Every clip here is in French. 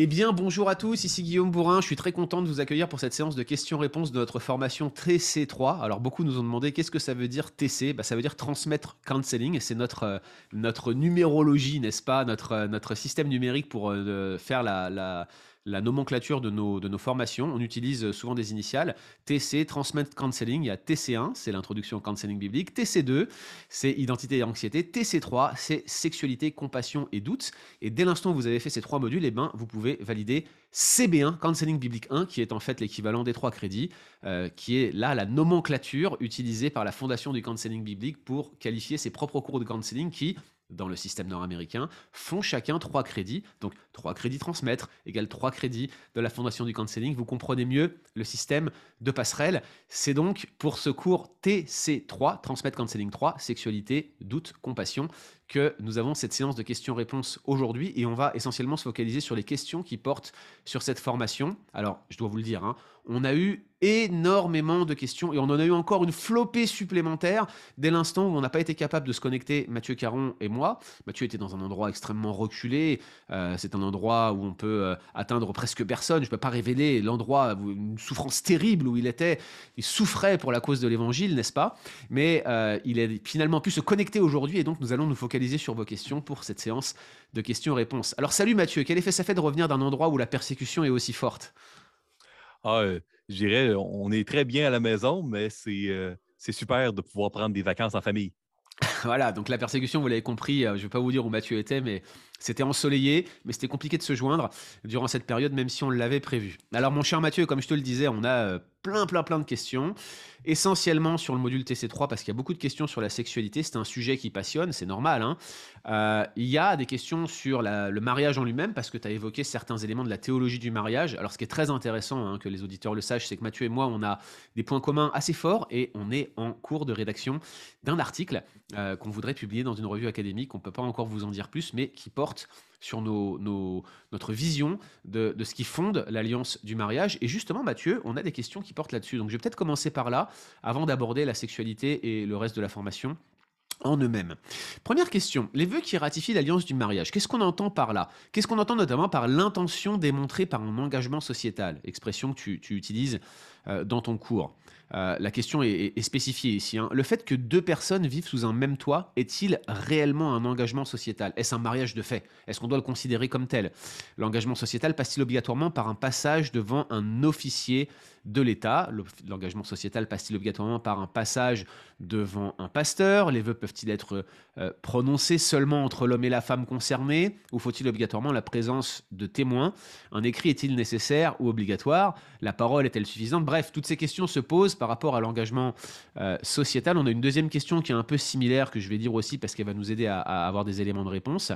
Eh bien, bonjour à tous, ici Guillaume Bourrin. Je suis très content de vous accueillir pour cette séance de questions-réponses de notre formation TC3. Alors, beaucoup nous ont demandé qu'est-ce que ça veut dire TC bah, Ça veut dire transmettre counseling. C'est notre, euh, notre numérologie, n'est-ce pas? Notre, euh, système numérique pour euh, faire la la nomenclature de nos, de nos formations. On utilise souvent des initiales. TC, Transmet Counseling. Il y a TC1, c'est l'introduction au counseling biblique. TC2, c'est identité et anxiété. TC3, c'est sexualité, compassion et doute. Et dès l'instant où vous avez fait ces trois modules, eh ben, vous pouvez valider CB1, Counseling Biblique 1, qui est en fait l'équivalent des trois crédits, euh, qui est là la nomenclature utilisée par la Fondation du Counseling Biblique pour qualifier ses propres cours de counseling qui, dans le système nord-américain, font chacun trois crédits. Donc trois crédits transmettre égale trois crédits de la Fondation du Counseling. Vous comprenez mieux le système de passerelle. C'est donc pour ce cours TC3, Transmettre Counseling 3, Sexualité, Doute, Compassion, que nous avons cette séance de questions-réponses aujourd'hui et on va essentiellement se focaliser sur les questions qui portent sur cette formation. Alors, je dois vous le dire, hein, on a eu énormément de questions et on en a eu encore une flopée supplémentaire dès l'instant où on n'a pas été capable de se connecter, Mathieu Caron et moi. Mathieu était dans un endroit extrêmement reculé, euh, c'est un endroit où on peut euh, atteindre presque personne, je ne peux pas révéler l'endroit, une souffrance terrible où il était, il souffrait pour la cause de l'évangile, n'est-ce pas? Mais euh, il a finalement pu se connecter aujourd'hui et donc nous allons nous focaliser sur vos questions pour cette séance de questions-réponses. Alors salut Mathieu, quel effet ça fait de revenir d'un endroit où la persécution est aussi forte? Ah, euh, je dirais, on est très bien à la maison, mais euh, c'est super de pouvoir prendre des vacances en famille. voilà, donc la persécution, vous l'avez compris, euh, je ne vais pas vous dire où Mathieu était, mais c'était ensoleillé, mais c'était compliqué de se joindre durant cette période, même si on l'avait prévu. Alors mon cher Mathieu, comme je te le disais, on a plein, plein, plein de questions, essentiellement sur le module TC3, parce qu'il y a beaucoup de questions sur la sexualité, c'est un sujet qui passionne, c'est normal. Hein. Euh, il y a des questions sur le mariage en lui-même, parce que tu as évoqué certains éléments de la théologie du mariage. Alors ce qui est très intéressant, hein, que les auditeurs le sachent, c'est que Mathieu et moi, on a des points communs assez forts, et on est en cours de rédaction d'un article euh, qu'on voudrait publier dans une revue académique, on ne peut pas encore vous en dire plus, mais qui porte sur notre vision de, ce qui fonde l'alliance du mariage. Et justement, Mathieu, on a des questions qui portent là-dessus. Donc je vais peut-être commencer par là, avant d'aborder la sexualité et le reste de la formation en eux-mêmes. Première question, les vœux qui ratifient l'alliance du mariage, qu'est-ce qu'on entend par là? Qu'est-ce qu'on entend notamment par l'intention démontrée par un engagement sociétal? Expression que tu, utilises euh, dans ton cours. Euh, la question est, spécifiée ici. Hein. Le fait que deux personnes vivent sous un même toit est-il réellement un engagement sociétal? Est-ce un mariage de fait? Est-ce qu'on doit le considérer comme tel? L'engagement sociétal passe-t-il obligatoirement par un passage devant un officier de l'État. L'engagement sociétal passe-t-il obligatoirement par un passage devant un pasteur? Les vœux peuvent-ils être euh, prononcés seulement entre l'homme et la femme concernés? Ou faut-il obligatoirement la présence de témoins? Un écrit est-il nécessaire ou obligatoire? La parole est-elle suffisante? Bref, toutes ces questions se posent par rapport à l'engagement euh, sociétal. On a une deuxième question qui est un peu similaire, que je vais dire aussi parce qu'elle va nous aider à, avoir des éléments de réponse.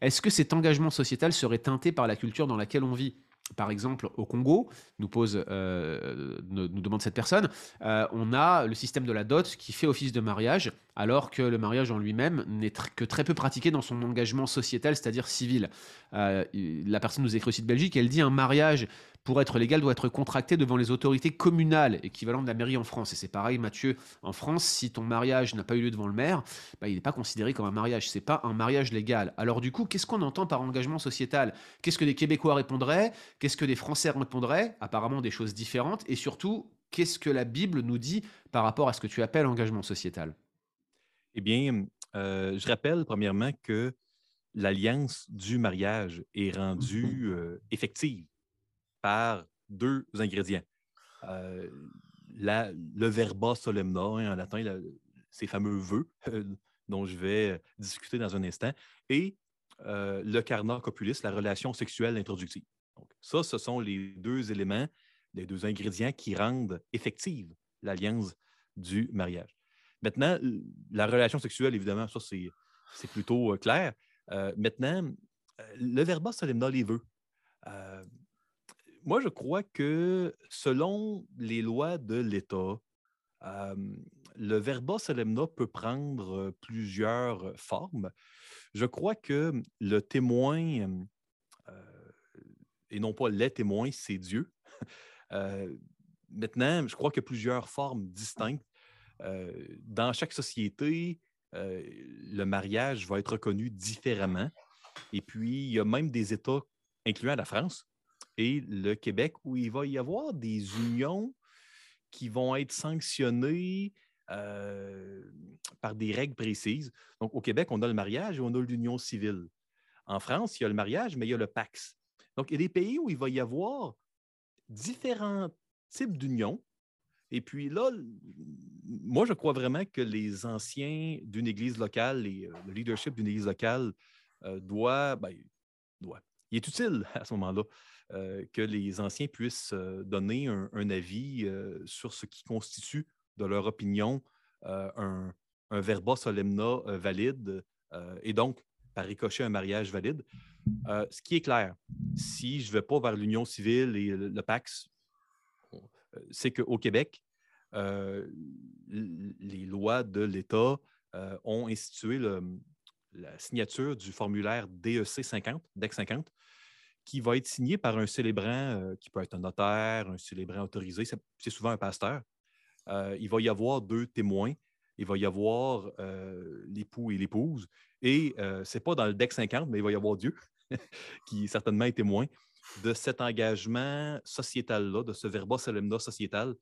Est-ce que cet engagement sociétal serait teinté par la culture dans laquelle on vit? Par exemple, au Congo, nous, pose, euh, demande cette personne, euh, on a le système de la dot qui fait office de mariage, alors que le mariage en lui-même n'est que très peu pratiqué dans son engagement sociétal, c'est-à-dire civil. la personne nous écrit aussi de Belgique, elle dit un mariage pour être légal, doit être contracté devant les autorités communales, équivalent de la mairie en France. Et c'est pareil, Mathieu, en France, si ton mariage n'a pas eu lieu devant le maire, bah, il n'est pas considéré comme un mariage. C'est pas un mariage légal. Alors du coup, qu'est-ce qu'on entend par engagement sociétal? Qu'est-ce que des Québécois répondraient? Qu'est-ce que des Français répondraient? Apparemment des choses différentes. Et surtout, qu'est-ce que la Bible nous dit par rapport à ce que tu appelles engagement sociétal? Eh bien, euh, je rappelle premièrement que l'alliance du mariage est rendue euh, effective par deux ingrédients. Euh, le verba solemna, hein, en latin, ces fameux vœux euh, dont je vais discuter dans un instant, et euh, le carna copulis, la relation sexuelle introductive. Donc, ça, ce sont les deux éléments, les deux ingrédients qui rendent effective l'alliance du mariage. Maintenant, la relation sexuelle, évidemment, ça, c'est plutôt clair. maintenant, le verba solemna, les vœux moi, je crois que selon les lois de l'État, le verba solemna peut prendre plusieurs formes. Je crois que le témoin, et non pas les témoins, c'est Dieu. maintenant, je crois qu'il y a plusieurs formes distinctes. dans chaque société, le mariage va être reconnu différemment. Et puis, il y a même des États incluant la France et le Québec, où il va y avoir des unions qui vont être sanctionnées par des règles précises. Donc, au Québec, on a le mariage et on a l'union civile. En France, il y a le mariage, mais il y a le Pax. Donc, il y a des pays où il va y avoir différents types d'unions. Et puis là, moi, je crois vraiment que les anciens d'une église locale et le leadership d'une église locale doit, ben, doit, il est utile à ce moment-là que les anciens puissent donner un, avis sur ce qui constitue, de leur opinion, un, un verba solemna valide et donc, par ricochet, un mariage valide. ce qui est clair, si je ne vais pas vers l'union civile et le, PAX, c'est qu'au Québec, les lois de l'État ont institué la signature du formulaire DEC 50, DEC 50, qui va être signé par un célébrant euh, qui peut être un notaire, un célébrant autorisé, c'est souvent un pasteur. Euh, il va y avoir deux témoins. Il va y avoir euh, l'époux et l'épouse. Et ce n'est pas dans le DEC 50, mais il va y avoir Dieu, qui certainement est témoin de cet engagement sociétal-là, de ce verba solemna sociétal.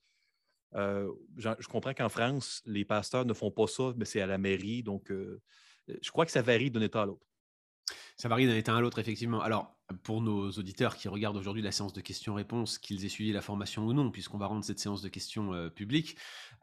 je comprends qu'en France, les pasteurs ne font pas ça, mais c'est à la mairie. Donc, je crois que ça varie d'un État à l'autre. Ça varie d'un état à l'autre, effectivement. Alors, pour nos auditeurs qui regardent aujourd'hui la séance de questions-réponses, qu'ils aient suivi la formation ou non, puisqu'on va rendre cette séance de questions euh, publique,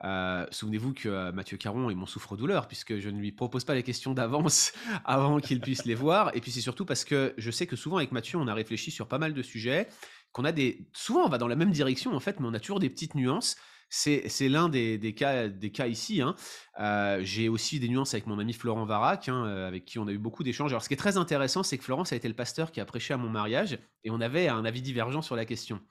euh, souvenez-vous que euh, Mathieu Caron est mon souffre-douleur, puisque je ne lui propose pas les questions d'avance avant qu'il puisse les voir. Et puis c'est surtout parce que je sais que souvent avec Mathieu, on a réfléchi sur pas mal de sujets, qu'on a des... Souvent, on va dans la même direction, en fait, mais on a toujours des petites nuances. C'est l'un des, cas, des cas ici. Hein. Euh, j'ai aussi des nuances avec mon ami Florent Varac, hein, euh, avec qui on a eu beaucoup d'échanges. Alors, ce qui est très intéressant, c'est que Florent, ça a été le pasteur qui a prêché à mon mariage, et on avait un avis divergent sur la question.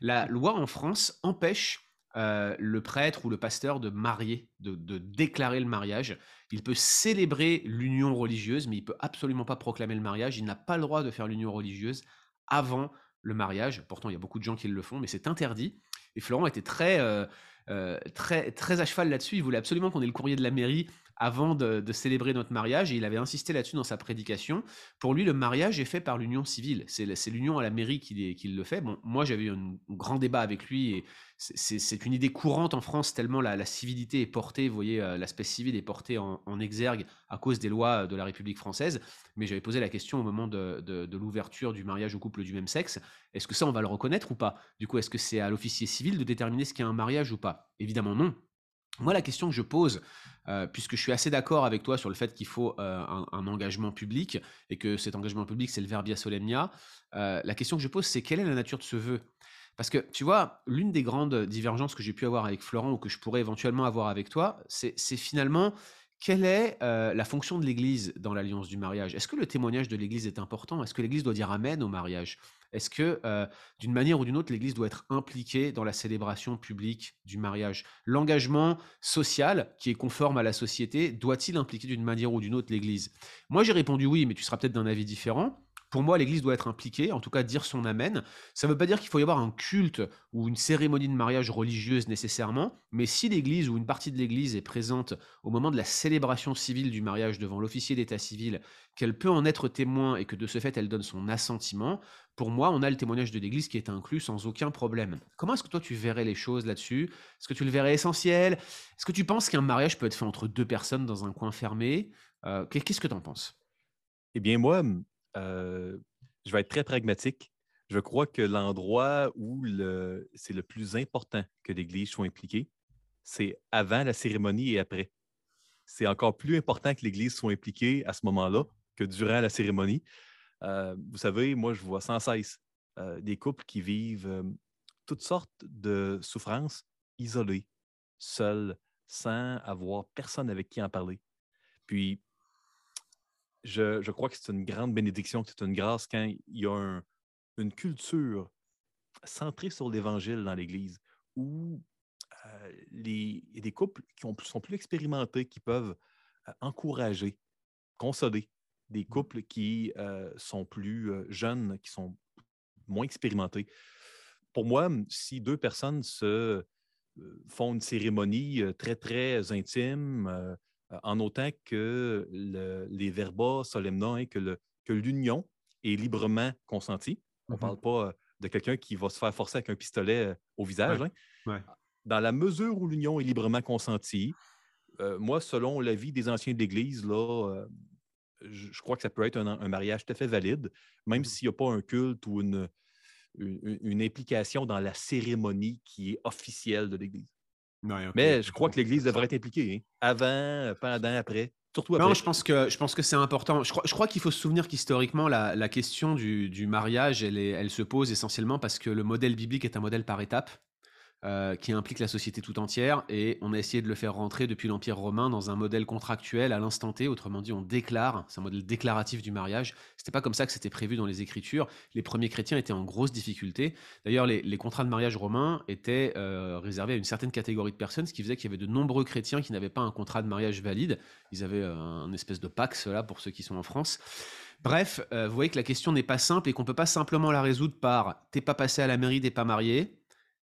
La loi en France empêche euh, le prêtre ou le pasteur de marier, de, de, déclarer le mariage. Il peut célébrer l'union religieuse, mais il peut absolument pas proclamer le mariage. Il n'a pas le droit de faire l'union religieuse avant le mariage. Pourtant, il y a beaucoup de gens qui le font, mais c'est interdit. Et Florent était très, euh, euh, très, très à cheval là-dessus. Il voulait absolument qu'on ait le courrier de la mairie avant de, célébrer notre mariage, et il avait insisté là-dessus dans sa prédication. Pour lui, le mariage est fait par l'union civile. C'est l'union à la mairie qui, le fait. Bon, moi, j'avais eu un grand débat avec lui, et c'est une idée courante en France, tellement la, civilité est portée, vous voyez, euh, l'aspect civil est porté en, exergue à cause des lois de la République française. Mais j'avais posé la question au moment de, l'ouverture du mariage au couple du même sexe. Est-ce que ça, on va le reconnaître ou pas? Du coup, est-ce que c'est à l'officier civil de déterminer ce qu'est un mariage ou pas? Évidemment non. Moi, la question que je pose, euh, puisque je suis assez d'accord avec toi sur le fait qu'il faut euh, un, engagement public et que cet engagement public, c'est le verbia solemnia, euh, la question que je pose, c'est quelle est la nature de ce vœu? Parce que, tu vois, l'une des grandes divergences que j'ai pu avoir avec Florent ou que je pourrais éventuellement avoir avec toi, c'est finalement quelle est la fonction de l'Église dans l'alliance du mariage? Est-ce que le témoignage de l'Église est important? Est-ce que l'Église doit dire Amen au mariage? Est-ce que, d'une manière ou d'une autre, l'Église doit être impliquée dans la célébration publique du mariage? L'engagement social, qui est conforme à la société, doit-il impliquer d'une manière ou d'une autre l'Église? Moi, j'ai répondu oui, mais tu seras peut-être d'un avis différent. Pour moi, l'Église doit être impliquée, en tout cas dire son Amen. Ça ne veut pas dire qu'il faut y avoir un culte ou une cérémonie de mariage religieuse nécessairement, mais si l'Église ou une partie de l'Église est présente au moment de la célébration civile du mariage devant l'officier d'état civil, qu'elle peut en être témoin et que de ce fait elle donne son assentiment, pour moi, on a le témoignage de l'Église qui est inclus sans aucun problème. Comment est-ce que toi tu verrais les choses là-dessus? Est-ce que tu le verrais essentiel? Est-ce que tu penses qu'un mariage peut être fait entre deux personnes dans un coin fermé? Euh, Qu'est-ce que tu en penses? Eh bien, moi, euh, je vais être très pragmatique. Je crois que l'endroit où c'est le plus important que l'Église soit impliquée, c'est avant la cérémonie et après. C'est encore plus important que l'Église soit impliquée à ce moment-là que durant la cérémonie. Euh, vous savez, moi, je vois sans cesse euh, des couples qui vivent toutes sortes de souffrances isolées, seuls, sans avoir personne avec qui en parler. Puis, je, crois que c'est une grande bénédiction, que c'est une grâce quand il y a une culture centrée sur l'Évangile dans l'Église, où euh, les, il y a des couples qui sont plus expérimentés, qui peuvent euh, encourager, consoler des mmh. couples qui euh, sont plus jeunes, qui sont moins expérimentés. Pour moi, si deux personnes se font une cérémonie très, très intime, en autant que les verbas solemnants et que l'union est librement consentie. On ne Mmh parle pas de quelqu'un qui va se faire forcer avec un pistolet au visage. Hein. Dans la mesure où l'union est librement consentie, moi, selon l'avis des anciens de l'Église, là, je, crois que ça peut être un, mariage tout à fait valide, même mmh s'il n'y a pas un culte ou une, une, implication dans la cérémonie qui est officielle de l'Église. Mais je crois que l'Église devrait être impliquée, hein. avant, pendant, après. Surtout après. Non, je pense que, je pense que c'est important. Je crois, je crois qu'il faut se souvenir qu'historiquement, la, la, question du, du mariage, elle, est, elle se pose essentiellement parce que le modèle biblique est un modèle par étapes. Euh, qui implique la société tout entière, et on a essayé de le faire rentrer depuis l'Empire romain dans un modèle contractuel à l'instant T, autrement dit on déclare, c'est un modèle déclaratif du mariage, c'était pas comme ça que c'était prévu dans les Écritures, les premiers chrétiens étaient en grosse difficulté, d'ailleurs les, contrats de mariage romains étaient euh, réservés à une certaine catégorie de personnes, ce qui faisait qu'il y avait de nombreux chrétiens qui n'avaient pas un contrat de mariage valide, ils avaient euh, un espèce de pax là pour ceux qui sont en France, Bref, vous voyez que la question n'est pas simple et qu'on peut pas simplement la résoudre par t'es pas passé à la mairie, t'es pas marié,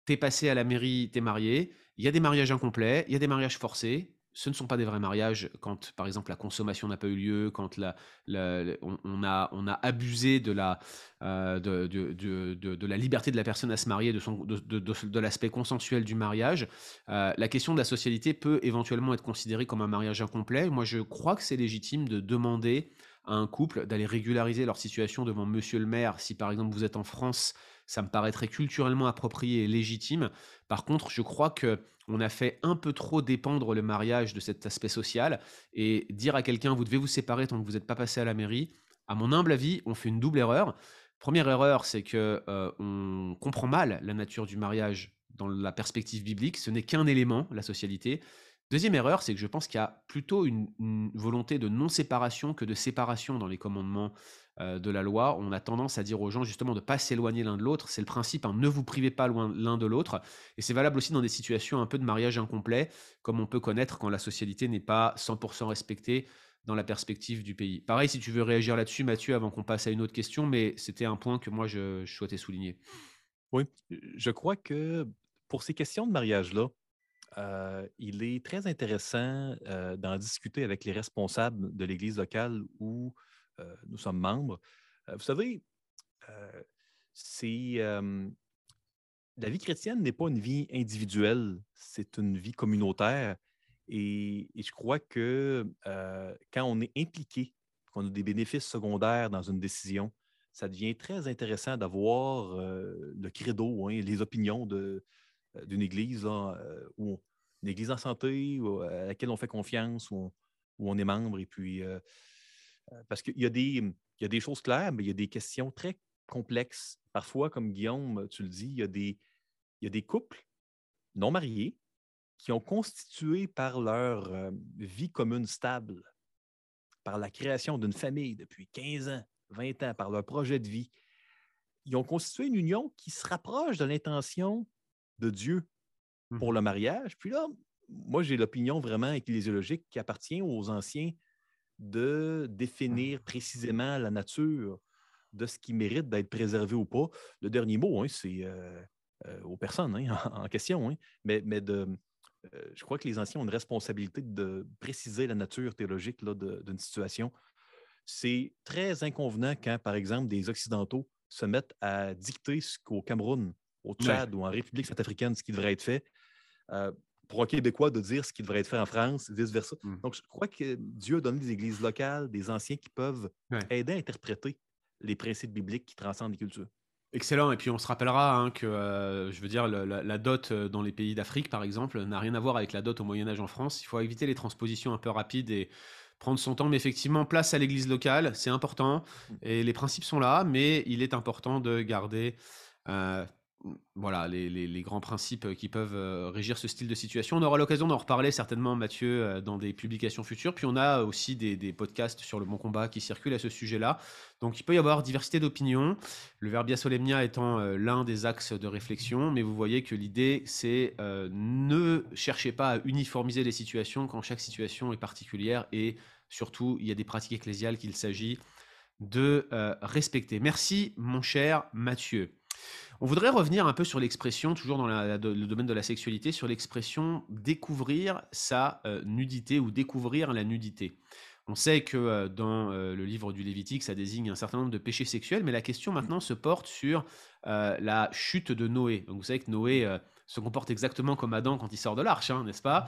t'es passé à la mairie, t'es marié. Il y a des mariages incomplets, il y a des mariages forcés. Ce ne sont pas des vrais mariages quand, par exemple, la consommation n'a pas eu lieu, quand on, a, abusé de la, euh, de, la liberté de la personne à se marier, de, l'aspect consensuel du mariage. Euh, la question de la socialité peut éventuellement être considérée comme un mariage incomplet. Moi, je crois que c'est légitime de demander à un couple d'aller régulariser leur situation devant monsieur le maire. Si, par exemple, vous êtes en France ça me paraîtrait culturellement approprié et légitime. Par contre, je crois que on a fait un peu trop dépendre le mariage de cet aspect social et dire à quelqu'un vous devez vous séparer tant que vous n'êtes pas passé à la mairie. À mon humble avis, on fait une double erreur. Première erreur, c'est que euh, on comprend mal la nature du mariage dans la perspective biblique. Ce n'est qu'un élément, la socialité. Deuxième erreur, c'est que je pense qu'il y a plutôt une, volonté de non-séparation que de séparation dans les commandements euh, de la loi. On a tendance à dire aux gens justement de ne pas s'éloigner l'un de l'autre. C'est le principe, hein, ne vous privez pas l'un de l'autre. Et c'est valable aussi dans des situations un peu de mariage incomplet, comme on peut connaître quand la socialité n'est pas 100% respectée dans la perspective du pays. Pareil, si tu veux réagir là-dessus, Mathieu, avant qu'on passe à une autre question, mais c'était un point que moi, je souhaitais souligner. Oui, je crois que pour ces questions de mariage-là, euh, il est très intéressant euh, d'en discuter avec les responsables de l'Église locale où euh, nous sommes membres. vous savez, c'est la vie chrétienne n'est pas une vie individuelle, c'est une vie communautaire. Et, je crois que quand on est impliqué, qu'on a des bénéfices secondaires dans une décision, ça devient très intéressant d'avoir le credo, hein, les opinions d'une église église en santé à laquelle on fait confiance, où on, est membre. Et puis, euh, euh, parce qu'il y, a des, il y a des choses claires, mais il y a des questions très complexes. Parfois, comme Guillaume, tu le dis, il y a des, il y a des couples non mariés qui ont constitué par leur euh, vie commune stable, par la création d'une famille depuis 15 ans, 20 ans, par leur projet de vie, ils ont constitué une union qui se rapproche de l'intention de Dieu pour mmh le mariage. Puis là, moi, j'ai l'opinion vraiment ecclésiologique qui appartient aux anciens de définir précisément la nature de ce qui mérite d'être préservé ou pas. Le dernier mot, hein, c'est euh, euh, aux personnes hein, en, question, hein. mais, mais de, euh, je crois que les anciens ont une responsabilité de préciser la nature théologique d'une situation. C'est très inconvenant quand, par exemple, des Occidentaux se mettent à dicter ce qu'au Cameroun, au Tchad ou en République centrafricaine, ce qui devrait être fait, pour un Québécois de dire ce qui devrait être fait en France, vice-versa. Mmh. Donc, je crois que Dieu a donné des églises locales, des anciens qui peuvent aider à interpréter les principes bibliques qui transcendent les cultures. Excellent. Et puis on se rappellera hein, que, euh, je veux dire, la, dot euh, dans les pays d'Afrique, par exemple, n'a rien à voir avec la dot au Moyen Âge en France. Il faut éviter les transpositions un peu rapides et prendre son temps. Mais effectivement, place à l'église locale, c'est important. Mmh. Et les principes sont là, mais il est important de garder voilà les, grands principes euh, qui peuvent euh, régir ce style de situation. On aura l'occasion d'en reparler certainement, Mathieu, euh, dans des publications futures. Puis on a aussi des, podcasts sur le bon combat qui circulent à ce sujet-là. Donc il peut y avoir diversité d'opinions, le Verbia Solemnia étant l'un des axes de réflexion, mais vous voyez que l'idée, c'est ne cherchez pas à uniformiser les situations quand chaque situation est particulière et surtout, il y a des pratiques ecclésiales qu'il s'agit de respecter. Merci, mon cher Mathieu. On voudrait revenir un peu sur l'expression, toujours dans le domaine de la sexualité, sur l'expression découvrir sa euh, nudité ou découvrir la nudité. On sait que dans le livre du Lévitique, ça désigne un certain nombre de péchés sexuels, mais la question maintenant se porte sur la chute de Noé. Donc vous savez que Noé se comporte exactement comme Adam quand il sort de l'arche, hein, n'est-ce pas?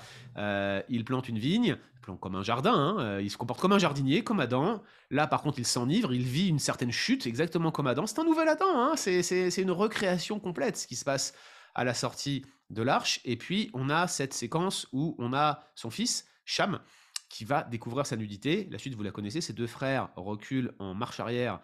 Il plante une vigne, il plante comme un jardin, hein, il se comporte comme un jardinier, comme Adam. Là, par contre, il s'enivre, il vit une certaine chute, exactement comme Adam. C'est un nouvel Adam, hein, c'est une recréation complète ce qui se passe à la sortie de l'arche. Et puis, on a cette séquence où on a son fils, Cham, qui va découvrir sa nudité. La suite, vous la connaissez, ses deux frères reculent en marche arrière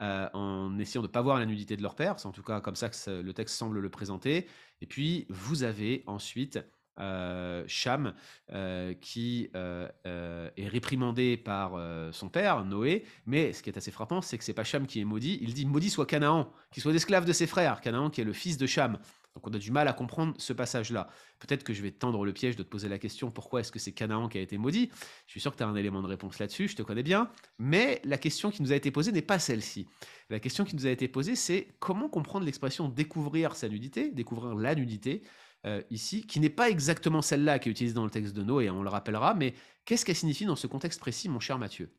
euh, en essayant de ne pas voir la nudité de leur père. C'est en tout cas comme ça que le texte semble le présenter. Et puis, vous avez ensuite euh, Cham euh, qui est réprimandé par son père, Noé. Mais ce qui est assez frappant, c'est que c'est pas Cham qui est maudit. Il dit maudit soit Canaan, qui soit l'esclave de ses frères. Canaan qui est le fils de Cham. Donc on a du mal à comprendre ce passage-là. Peut-être que je vais tendre le piège de te poser la question pourquoi est-ce que c'est Canaan qui a été maudit? Je suis sûr que tu as un élément de réponse là-dessus, je te connais bien. Mais la question qui nous a été posée n'est pas celle-ci. La question qui nous a été posée, c'est comment comprendre l'expression découvrir sa nudité, découvrir la nudité, euh, ici, qui n'est pas exactement celle-là qui est utilisée dans le texte de Noé, on le rappellera, mais qu'est-ce qu'elle signifie dans ce contexte précis, mon cher Mathieu?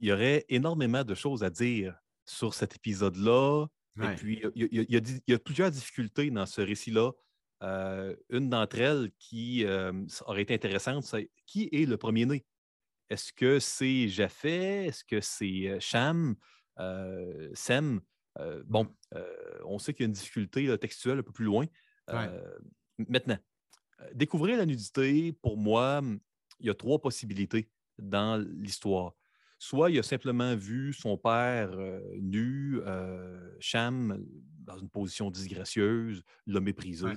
Il y aurait énormément de choses à dire sur cet épisode-là, et puis, il y, a plusieurs difficultés dans ce récit-là. Euh, une d'entre elles qui euh, aurait été intéressante, c'est qui est le premier-né? Est-ce que c'est Japheth? Est-ce que c'est Cham? Euh, Sem? bon, on sait qu'il y a une difficulté textuelle un peu plus loin. Maintenant, découvrir la nudité, pour moi, il y a trois possibilités dans l'histoire. Soit il a simplement vu son père nu, Cham, dans une position disgracieuse, l'a méprisé.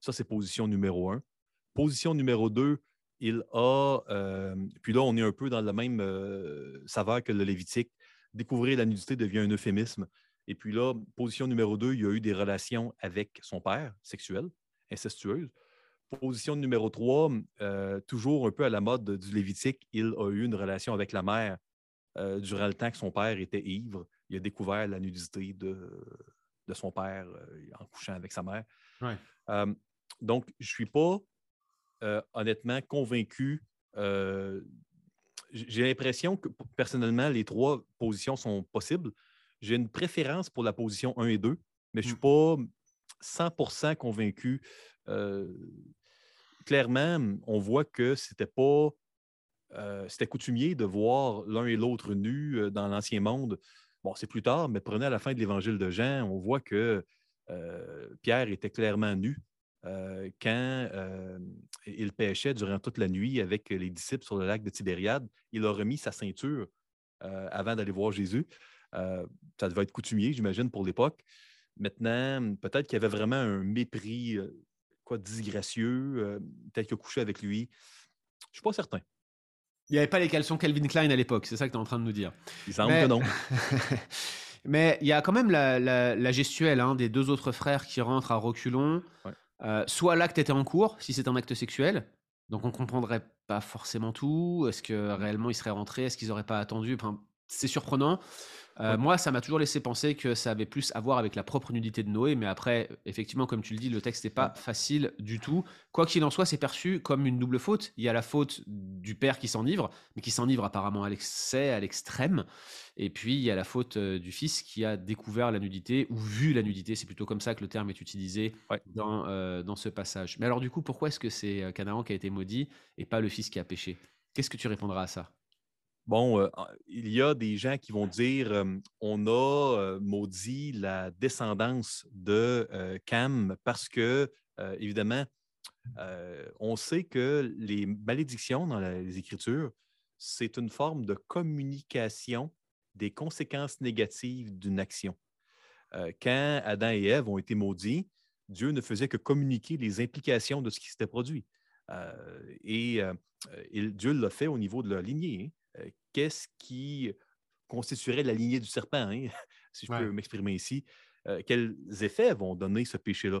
ça, c'est position numéro un. Position numéro deux, il a, puis là, on est un peu dans la même saveur que le Lévitique. Découvrir la nudité devient un euphémisme. Et puis là, position numéro deux, il a eu des relations avec son père, sexuelles, incestueuses. Position numéro 3, euh, toujours un peu à la mode du Lévitique, il a eu une relation avec la mère euh, durant le temps que son père était ivre. Il a découvert la nudité de, de son père euh, en couchant avec sa mère. donc, je ne suis pas honnêtement convaincu. J'ai l'impression que personnellement, les trois positions sont possibles. J'ai une préférence pour la position 1 et 2, mais je ne suis mmh. pas 100% convaincu clairement, on voit que c'était pas. Euh, c'était coutumier de voir l'un et l'autre nus euh, dans l'Ancien Monde. Bon, c'est plus tard, mais prenez à la fin de l'Évangile de Jean, on voit que euh, Pierre était clairement nu quand il pêchait durant toute la nuit avec les disciples sur le lac de Tibériade. Il a remis sa ceinture avant d'aller voir Jésus. ça devait être coutumier, j'imagine, pour l'époque. Maintenant, peut-être qu'il y avait vraiment un mépris quoi, disgracieux, euh, tel que couché avec lui. Je suis pas certain. Il n'y avait pas les caleçons Calvin Klein à l'époque, c'est ça que tu es en train de nous dire. Il semble que non. Mais il y a quand même la, gestuelle hein, des deux autres frères qui rentrent à reculons. Euh, soit l'acte était en cours, si c'est un acte sexuel, donc on comprendrait pas forcément tout. Est-ce que réellement ils seraient rentrés? Est-ce qu'ils n'auraient pas attendu? Enfin, C'est surprenant. Euh, moi, ça m'a toujours laissé penser que ça avait plus à voir avec la propre nudité de Noé, mais après, effectivement, comme tu le dis, le texte n'est pas facile du tout. Quoi qu'il en soit, c'est perçu comme une double faute. Il y a la faute du père qui s'enivre, mais qui s'enivre apparemment à l'excès, à l'extrême. Et puis, il y a la faute euh, du fils qui a découvert la nudité, ou vu la nudité. C'est plutôt comme ça que le terme est utilisé dans, euh, dans ce passage. Mais alors, du coup, pourquoi est-ce que c'est Canaan qui a été maudit et pas le fils qui a péché? Qu'est-ce que tu répondras à ça? Bon, euh, il y a des gens qui vont dire on a maudit la descendance de Cam parce que, évidemment, on sait que les malédictions dans les Écritures, c'est une forme de communication des conséquences négatives d'une action. quand Adam et Ève ont été maudits, Dieu ne faisait que communiquer les implications de ce qui s'était produit. et Dieu l'a fait au niveau de leur lignée. Euh, qu'est-ce qui constituerait la lignée du serpent, hein, si je peux m'exprimer ici? Euh, quels effets vont donner ce péché-là?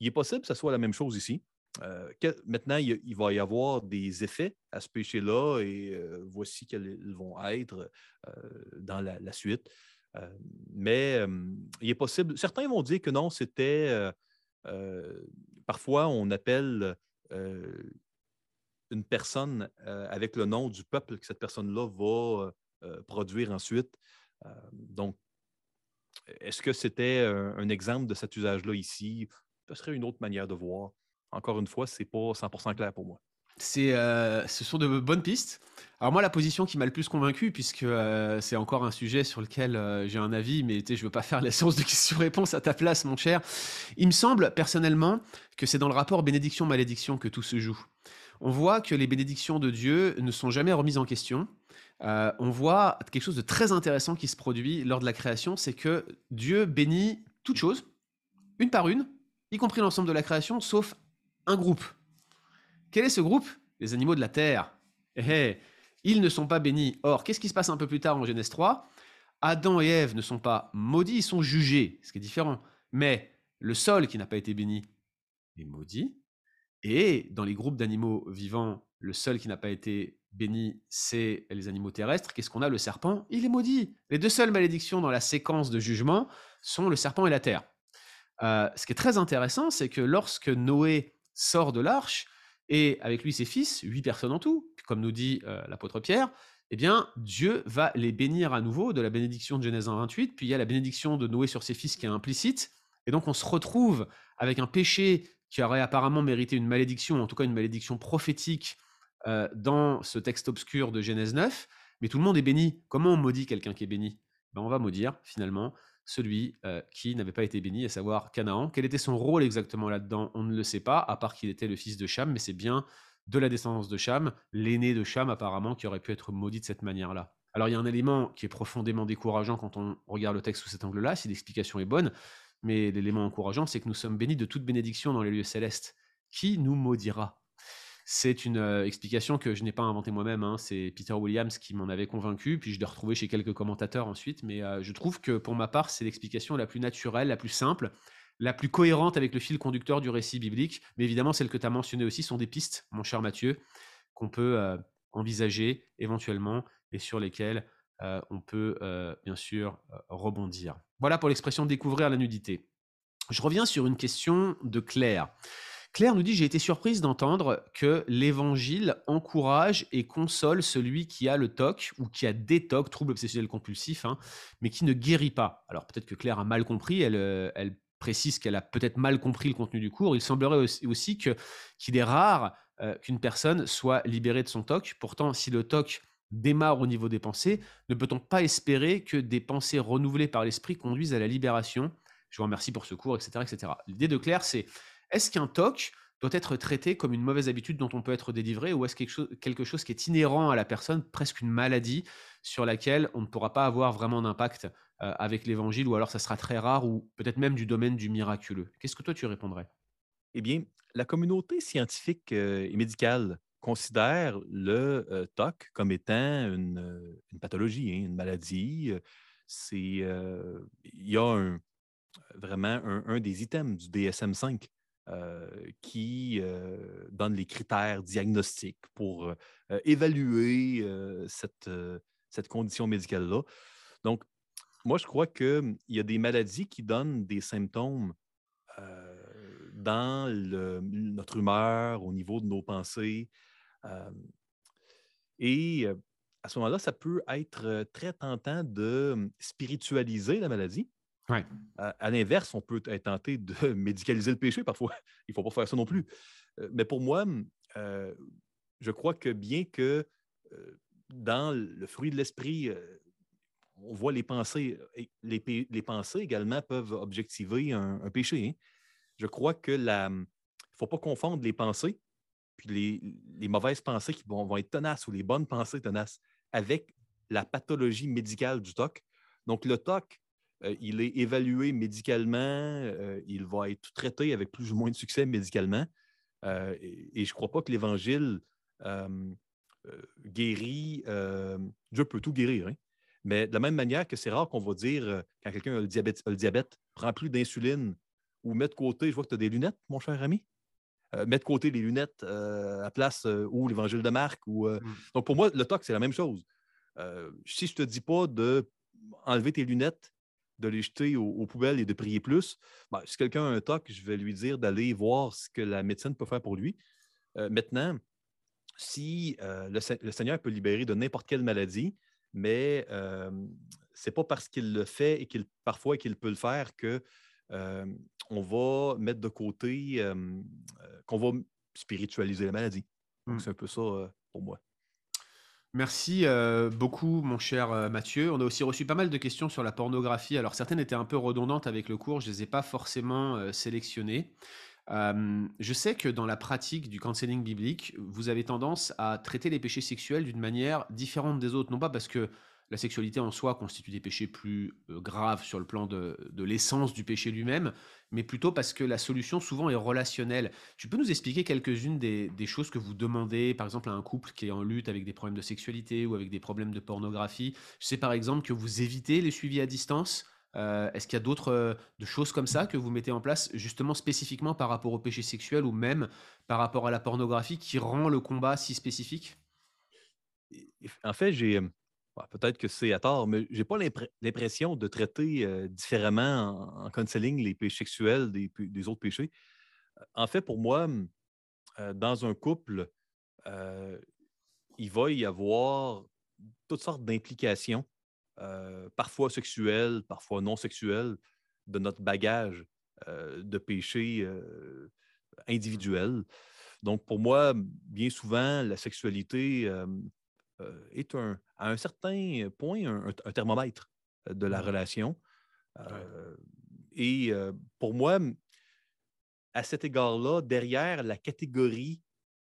Il est possible que ce soit la même chose ici. Euh, maintenant, il, va y avoir des effets à ce péché-là et voici quels ils vont être dans la, suite. mais il est possible, certains vont dire que non, c'était, parfois on appelle une personne avec le nom du peuple que cette personne-là va produire ensuite. donc, est-ce que c'était un, exemple de cet usage-là ici? Ce serait une autre manière de voir. Encore une fois, ce n'est pas 100% clair pour moi. Euh, ce sont de bonnes pistes. Alors moi, la position qui m'a le plus convaincu, puisque euh, c'est encore un sujet sur lequel euh, j'ai un avis, mais je ne veux pas faire la séance de questions-réponses à ta place, mon cher. Il me semble personnellement que c'est dans le rapport bénédiction-malédiction que tout se joue. On voit que les bénédictions de Dieu ne sont jamais remises en question. on voit quelque chose de très intéressant qui se produit lors de la création, c'est que Dieu bénit toutes choses, une par une, y compris l'ensemble de la création, sauf un groupe quel est ce groupe? Les animaux de la terre. Eh, eh, ils ne sont pas bénis. Or, qu'est-ce qui se passe un peu plus tard en Genèse 3 Adam et Ève ne sont pas maudits, ils sont jugés, ce qui est différent. Mais le sol qui n'a pas été béni est maudit. Et dans les groupes d'animaux vivants, le seul qui n'a pas été béni, c'est les animaux terrestres. Qu'est-ce qu'on a? Le serpent, il est maudit. Les deux seules malédictions dans la séquence de jugement sont le serpent et la terre. Euh, ce qui est très intéressant, c'est que lorsque Noé sort de l'arche, et avec lui ses fils, huit personnes en tout, comme nous dit euh, l'apôtre Pierre, eh bien, Dieu va les bénir à nouveau de la bénédiction de Genèse 1, 28, puis il y a la bénédiction de Noé sur ses fils qui est implicite, et donc on se retrouve avec un péché qui aurait apparemment mérité une malédiction, en tout cas une malédiction prophétique euh, dans ce texte obscur de Genèse 9, mais tout le monde est béni. Comment on maudit quelqu'un qui est béni? Ben, On va maudire finalement celui euh, qui n'avait pas été béni, à savoir Canaan. Quel était son rôle exactement là-dedans? On ne le sait pas, à part qu'il était le fils de Cham, mais c'est bien de la descendance de Cham, l'aîné de Cham apparemment, qui aurait pu être maudit de cette manière-là. Alors il y a un élément qui est profondément décourageant quand on regarde le texte sous cet angle-là, si l'explication est bonne, mais l'élément encourageant, c'est que nous sommes bénis de toute bénédiction dans les lieux célestes. Qui nous maudira? C'est une euh, explication que je n'ai pas inventée moi-même. Hein. C'est Peter Williams qui m'en avait convaincu, puis je l'ai retrouvé chez quelques commentateurs ensuite. Mais euh, je trouve que pour ma part, c'est l'explication la plus naturelle, la plus simple, la plus cohérente avec le fil conducteur du récit biblique. Mais évidemment, celles que tu as mentionnées aussi sont des pistes, mon cher Mathieu, qu'on peut euh, envisager éventuellement et sur lesquelles on peut bien sûr rebondir. Voilà pour l'expression découvrir la nudité. Je reviens sur une question de Claire. Claire nous dit J'ai été surprise d'entendre que l'évangile encourage et console celui qui a le TOC ou qui a des TOC, troubles obsessionnels compulsifs, hein, mais qui ne guérit pas. Alors peut-être que Claire a mal compris, elle, euh, précise qu'elle a peut-être mal compris le contenu du cours. Il semblerait aussi, qu'il est rare euh, qu'une personne soit libérée de son TOC. Pourtant, si le TOC démarre au niveau des pensées, ne peut-on pas espérer que des pensées renouvelées par l'esprit conduisent à la libération? Je vous remercie pour ce cours, etc. etc. L'idée de Claire, c'est est-ce qu'un TOC doit être traité comme une mauvaise habitude dont on peut être délivré ou est-ce quelque chose, quelque chose qui est inhérent à la personne, presque une maladie sur laquelle on ne pourra pas avoir vraiment d'impact euh, avec l'évangile ou alors ça sera très rare ou peut-être même du domaine du miraculeux? Qu'est-ce que toi tu répondrais? Eh bien, la communauté scientifique euh, et médicale considère le TOC comme étant une, pathologie, hein, une maladie. C'est, il y a vraiment un, des items du DSM-5 euh, qui donne les critères diagnostiques pour évaluer cette, cette condition médicale-là. Donc, moi, je crois qu'il y a des maladies qui donnent des symptômes dans notre humeur, au niveau de nos pensées. Et à ce moment-là, ça peut être très tentant de spiritualiser la maladie à, l'inverse, on peut être tenté de médicaliser le péché parfois. Il ne faut pas faire ça non plus. Euh, mais pour moi, euh, je crois que bien que euh, dans le fruit de l'esprit, on voit les pensées, les, les, pensées également peuvent objectiver un, péché. Hein. Je crois que la, il ne faut pas confondre les pensées, puis les, mauvaises pensées qui vont, être tenaces ou les bonnes pensées tenaces avec la pathologie médicale du TOC. Donc, le TOC, euh, il est évalué médicalement, euh, il va être traité avec plus ou moins de succès médicalement. Euh, et, je ne crois pas que l'Évangile guérit. Dieu peut tout guérir. Hein. Mais de la même manière que c'est rare qu'on va dire, quand quelqu'un a diabète, le diabète, prends plus d'insuline ou mets de côté, je vois que tu as des lunettes, mon cher ami. Euh, mets de côté les lunettes à place ou l'évangile de Marc. Ou, mmh. Donc, pour moi, le TOC, c'est la même chose. si je ne te dis pas de enlever tes lunettes de les jeter aux, poubelles et de prier plus. Ben, si quelqu'un a un TOC, je vais lui dire d'aller voir ce que la médecine peut faire pour lui. Euh, maintenant, si le, Seigneur peut libérer de n'importe quelle maladie, mais ce n'est pas parce qu'il le fait et qu'il parfois qu'il peut le faire que on va mettre de côté, qu'on va spiritualiser la maladie. Donc, mmh. c'est un peu ça pour moi. Merci beaucoup, mon cher Mathieu. On a aussi reçu pas mal de questions sur la pornographie. Alors, certaines étaient un peu redondantes avec le cours, je ne les ai pas forcément sélectionnées. je sais que dans la pratique du counseling biblique, vous avez tendance à traiter les péchés sexuels d'une manière différente des autres. Non pas parce que la sexualité en soi constitue des péchés plus euh, graves sur le plan de, l'essence du péché lui-même, mais plutôt parce que la solution souvent est relationnelle. Tu peux nous expliquer quelques-unes des, choses que vous demandez, par exemple, à un couple qui est en lutte avec des problèmes de sexualité ou avec des problèmes de pornographie? Je sais par exemple que vous évitez les suivis à distance. Euh, est-ce qu'il y a d'autres euh, choses comme ça que vous mettez en place, justement spécifiquement par rapport au péché sexuel ou même par rapport à la pornographie, qui rend le combat si spécifique? En fait, j'ai bah, peut-être que c'est à tort, mais je n'ai pas l'impression de traiter différemment en, counseling les péchés sexuels des, autres péchés. En fait, pour moi, dans un couple, il va y avoir toutes sortes d'implications, parfois sexuelles, parfois non sexuelles, de notre bagage de péchés individuels. Donc, pour moi, bien souvent, la sexualité est un, à un certain point un, thermomètre euh, de la relation. Euh, et pour moi, à cet égard-là, derrière la catégorie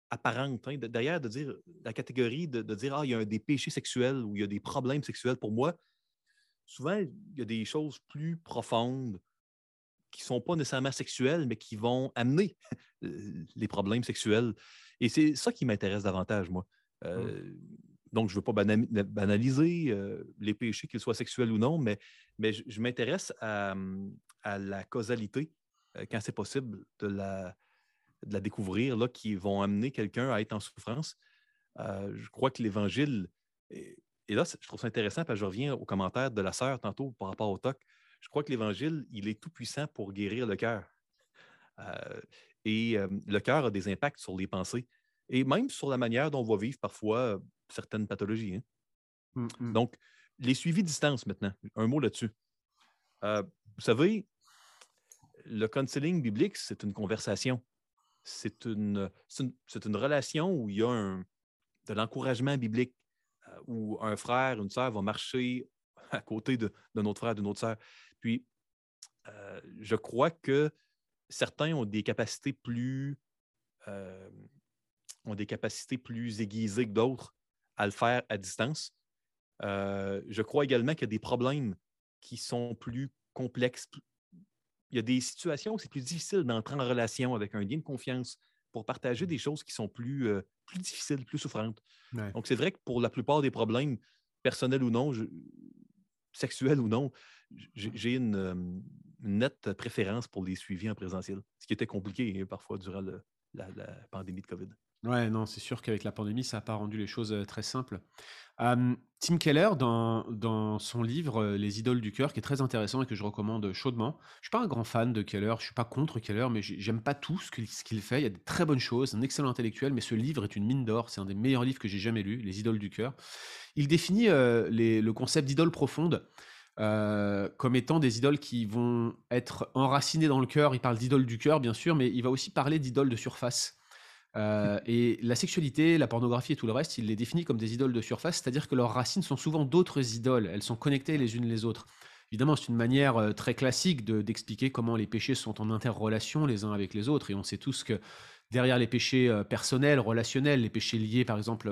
apparente, hein, derrière de dire la catégorie de, dire ah, il y a des péchés sexuels ou il y a des problèmes sexuels, pour moi, souvent, il y a des choses plus profondes qui ne sont pas nécessairement sexuelles, mais qui vont amener les problèmes sexuels. Et c'est ça qui m'intéresse davantage, moi. Mmh. Donc, je ne veux pas banaliser euh, les péchés, qu'ils soient sexuels ou non, mais, je, m'intéresse à, la causalité, euh, quand c'est possible, de la, découvrir, là, qui vont amener quelqu'un à être en souffrance. Euh, je crois que l'Évangile, et, là, je trouve ça intéressant, parce que je reviens au commentaire de la sœur tantôt par rapport au TOC. Je crois que l'Évangile, il est tout puissant pour guérir le cœur. et le cœur a des impacts sur les pensées et même sur la manière dont on va vivre parfois certaines pathologies. Hein. Mmh, mmh. Donc, les suivis distance maintenant, un mot là-dessus. Euh, vous savez, le counseling biblique, c'est une conversation. C'est une, une, relation où il y a un, de l'encouragement biblique, euh, où un frère, une sœur va marcher à côté de notre frère, de notre sœur. Puis, euh, je crois que certains ont des capacités plus ont des capacités plus aiguisées que d'autres à le faire à distance. Euh, je crois également qu'il y a des problèmes qui sont plus complexes. Il y a des situations où c'est plus difficile d'entrer en relation avec un lien de confiance pour partager des choses qui sont plus, euh, plus difficiles, plus souffrantes. Donc, c'est vrai que pour la plupart des problèmes, personnels ou non, sexuels ou non, j'ai une, euh, une, nette préférence pour les suivis en présentiel, ce qui était compliqué hein, parfois durant la pandémie de COVID. Ouais, non, c'est sûr qu'avec la pandémie, ça n'a pas rendu les choses très simples. Tim Keller, dans, dans son livre Les idoles du cœur, qui est très intéressant et que je recommande chaudement. Je suis pas un grand fan de Keller, je suis pas contre Keller, mais j'aime pas tout ce qu'il fait. Il y a de très bonnes choses, un excellent intellectuel, mais ce livre est une mine d'or. C'est un des meilleurs livres que j'ai jamais lu, Les idoles du cœur. Il définit le concept d'idole profonde. comme étant des idoles qui vont être enracinées dans le cœur. Il parle d'idoles du cœur, bien sûr, mais il va aussi parler d'idoles de surface. Euh, et la sexualité, la pornographie et tout le reste, il les définit comme des idoles de surface, c'est-à-dire que leurs racines sont souvent d'autres idoles, elles sont connectées les unes les autres. Évidemment, c'est une manière euh, très classique d'expliquer comment les péchés sont en interrelation les uns avec les autres, et on sait tous que derrière les péchés euh, personnels, relationnels, les péchés liés par exemple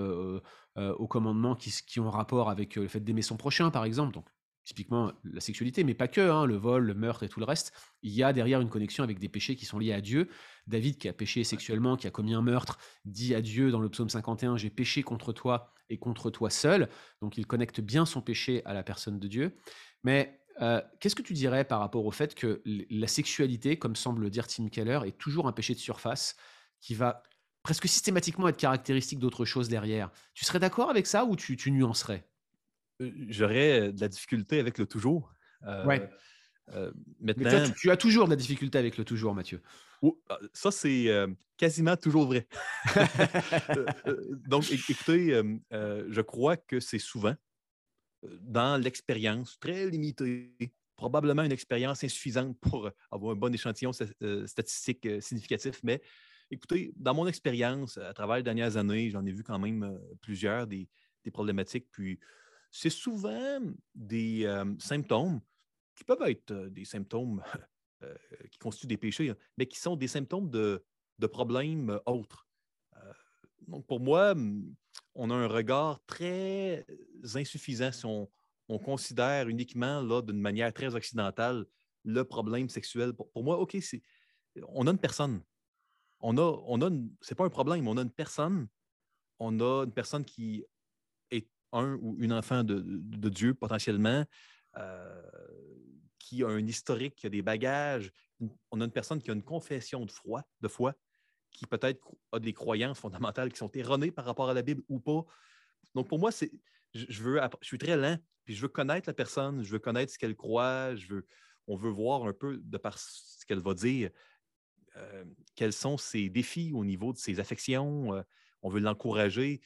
au commandement qui, qui, ont rapport avec le fait d'aimer son prochain, par exemple, donc typiquement la sexualité, mais pas que, hein, le vol, le meurtre et tout le reste, il y a derrière une connexion avec des péchés qui sont liés à Dieu. David, qui a péché sexuellement, qui a commis un meurtre, dit à Dieu dans le psaume 51, j'ai péché contre toi et contre toi seul. Donc il connecte bien son péché à la personne de Dieu. Mais euh, qu'est-ce que tu dirais par rapport au fait que la sexualité, comme semble dire Tim Keller, est toujours un péché de surface qui va presque systématiquement être caractéristique d'autre chose derrière? Tu serais d'accord avec ça ou tu nuancerais? J'aurais de la difficulté avec le toujours. Euh, maintenant, tu, as toujours de la difficulté avec le toujours, Mathieu. Ah, ça, c'est quasiment toujours vrai. donc, écoutez, je crois que c'est souvent dans l'expérience très limitée, probablement une expérience insuffisante pour avoir un bon échantillon statistique significatif, mais écoutez, dans mon expérience, à travers les dernières années, j'en ai vu quand même plusieurs des, problématiques, puis c'est souvent des symptômes qui peuvent être des symptômes euh, qui constituent des péchés, hein, mais qui sont des symptômes de, problèmes autres. Euh, donc, pour moi, on a un regard très insuffisant si on, considère uniquement d'une manière très occidentale le problème sexuel. Pour, moi, OK, on a une personne. On a, on a c'est pas un problème, on a une personne. On a une personne qui un ou une enfant de, Dieu potentiellement. Euh, qui a un historique, qui a des bagages. On a une personne qui a une confession de foi, de foi qui peut-être a des croyances fondamentales qui sont erronées par rapport à la Bible ou pas. Donc, pour moi, c'est, je, suis très lent, puis je veux connaître la personne, je veux connaître ce qu'elle croit, on veut voir un peu, de par ce qu'elle va dire, euh, quels sont ses défis au niveau de ses affections. Euh, on veut l'encourager.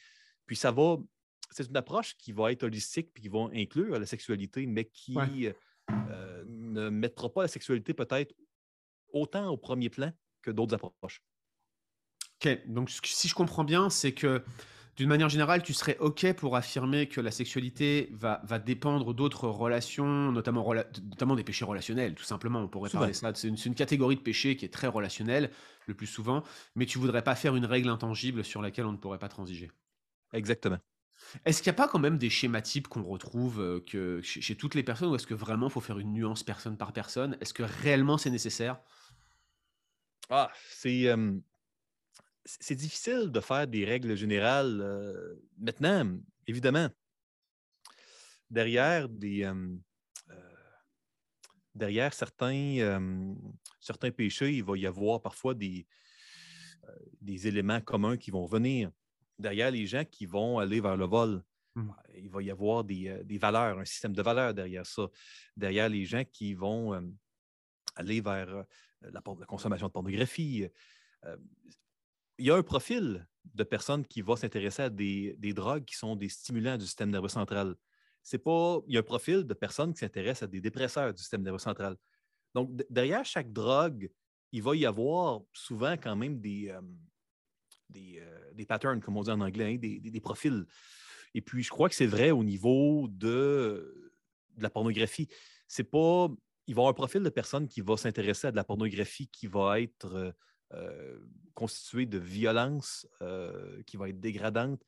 Puis ça va, c'est une approche qui va être holistique puis qui va inclure la sexualité, mais qui, euh, ne mettra pas la sexualité peut-être autant au premier plan que d'autres approches. OK. Donc, si je comprends bien, c'est que d'une manière générale, tu serais OK pour affirmer que la sexualité va, va dépendre d'autres relations, notamment, notamment des péchés relationnels, tout simplement. On pourrait parler ça. C'est une, une, catégorie de péchés qui est très relationnelle, le plus souvent, mais tu voudrais pas faire une règle intangible sur laquelle on ne pourrait pas transiger. Exactement. Est-ce qu'il n'y a pas quand même des schémas types qu'on retrouve que chez, toutes les personnes ou est-ce que vraiment il faut faire une nuance personne par personne? Est-ce que réellement c'est nécessaire? Ah, c'est, difficile de faire des règles générales. maintenant, évidemment, derrière derrière certains, péchés, il va y avoir parfois des éléments communs qui vont venir derrière les gens qui vont aller vers le vol. Mmh. Il va y avoir euh, des, valeurs, un système de valeurs derrière ça. Derrière les gens qui vont aller vers euh, la, consommation de pornographie. Euh, il y a un profil de personnes qui va s'intéresser à des, drogues qui sont des stimulants du système nerveux central. C'est pas, il y a un profil de personnes qui s'intéressent à des dépresseurs du système nerveux central. Donc, derrière chaque drogue, il va y avoir souvent quand même des, euh, des, patterns, comme on dit en anglais, hein, des, profils. Et puis, je crois que c'est vrai au niveau de, la pornographie. C'est pas. Il va y avoir un profil de personne qui va s'intéresser à de la pornographie qui va être euh, euh, constitué de violence, qui va être dégradante.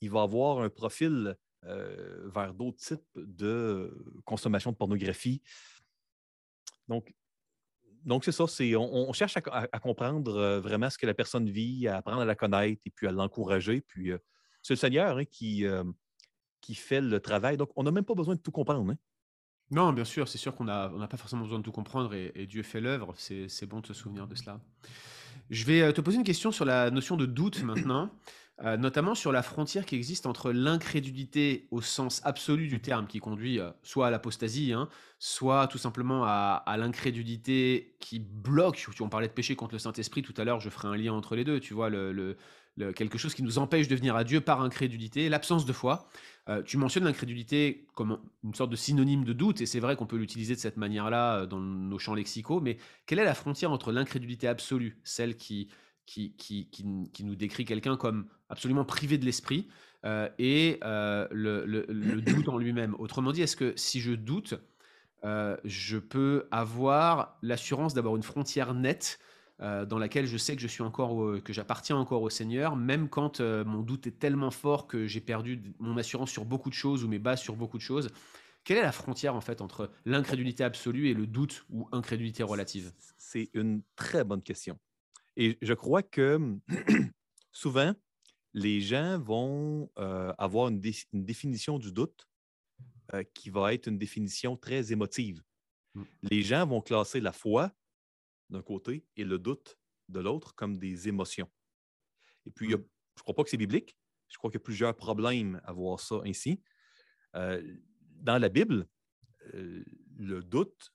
Il va avoir un profil vers d'autres types de consommation de pornographie. Donc, donc, c'est ça. C'est, on, cherche à, comprendre euh, vraiment ce que la personne vit, à apprendre à la connaître et puis à l'encourager. Puis, euh, c'est le Seigneur hein, qui, euh, qui fait le travail. Donc, on n'a même pas besoin de tout comprendre. Hein. Non, bien sûr, c'est sûr qu'on n'a on pas forcément besoin de tout comprendre et, Dieu fait l'œuvre. C'est, c'est bon de se souvenir de cela. Je vais te poser une question sur la notion de doute maintenant. Euh, notamment sur la frontière qui existe entre l'incrédulité au sens absolu du terme, qui conduit euh, soit à l'apostasie, hein, soit tout simplement à, l'incrédulité qui bloque. On parlait de péché contre le Saint-Esprit tout à l'heure, je ferai un lien entre les deux, tu vois, quelque chose qui nous empêche de venir à Dieu par incrédulité, l'absence de foi. Euh, tu mentionnes l'incrédulité comme une sorte de synonyme de doute, et c'est vrai qu'on peut l'utiliser de cette manière-là dans nos champs lexicaux, mais quelle est la frontière entre l'incrédulité absolue, celle qui qui, qui, nous décrit quelqu'un comme absolument privé de l'esprit euh, et euh, le, doute en lui-même. Autrement dit, est-ce que si je doute, euh, je peux avoir l'assurance d'avoir une frontière nette dans laquelle je sais que je suis encore que j'appartiens encore au Seigneur, même quand mon doute est tellement fort que j'ai perdu mon assurance sur beaucoup de choses ou mes bases sur beaucoup de choses? Quelle est la frontière en fait entre l'incrédulité absolue et le doute ou incrédulité relative? C'est une très bonne question. Et je crois que souvent, les gens vont euh, avoir une, définition du doute euh, qui va être une définition très émotive. Mmh. Les gens vont classer la foi d'un côté et le doute de l'autre comme des émotions. Et puis, mmh. je ne crois pas que c'est biblique. Je crois qu'il y a plusieurs problèmes à voir ça ainsi. Euh, dans la Bible, le doute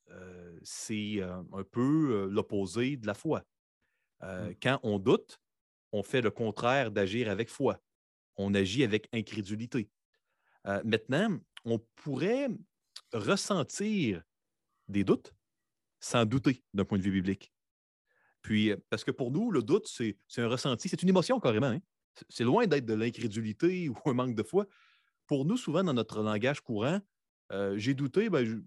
c'est un peu l'opposé de la foi. Mmh. Quand on doute, on fait le contraire d'agir avec foi. On agit avec incrédulité. maintenant, on pourrait ressentir des doutes sans douter d'un point de vue biblique. Puis, parce que pour nous, le doute, c'est un ressenti, c'est une émotion carrément. Hein. C'est loin d'être de l'incrédulité ou un manque de foi. Pour nous, souvent, dans notre langage courant, j'ai douté, ben,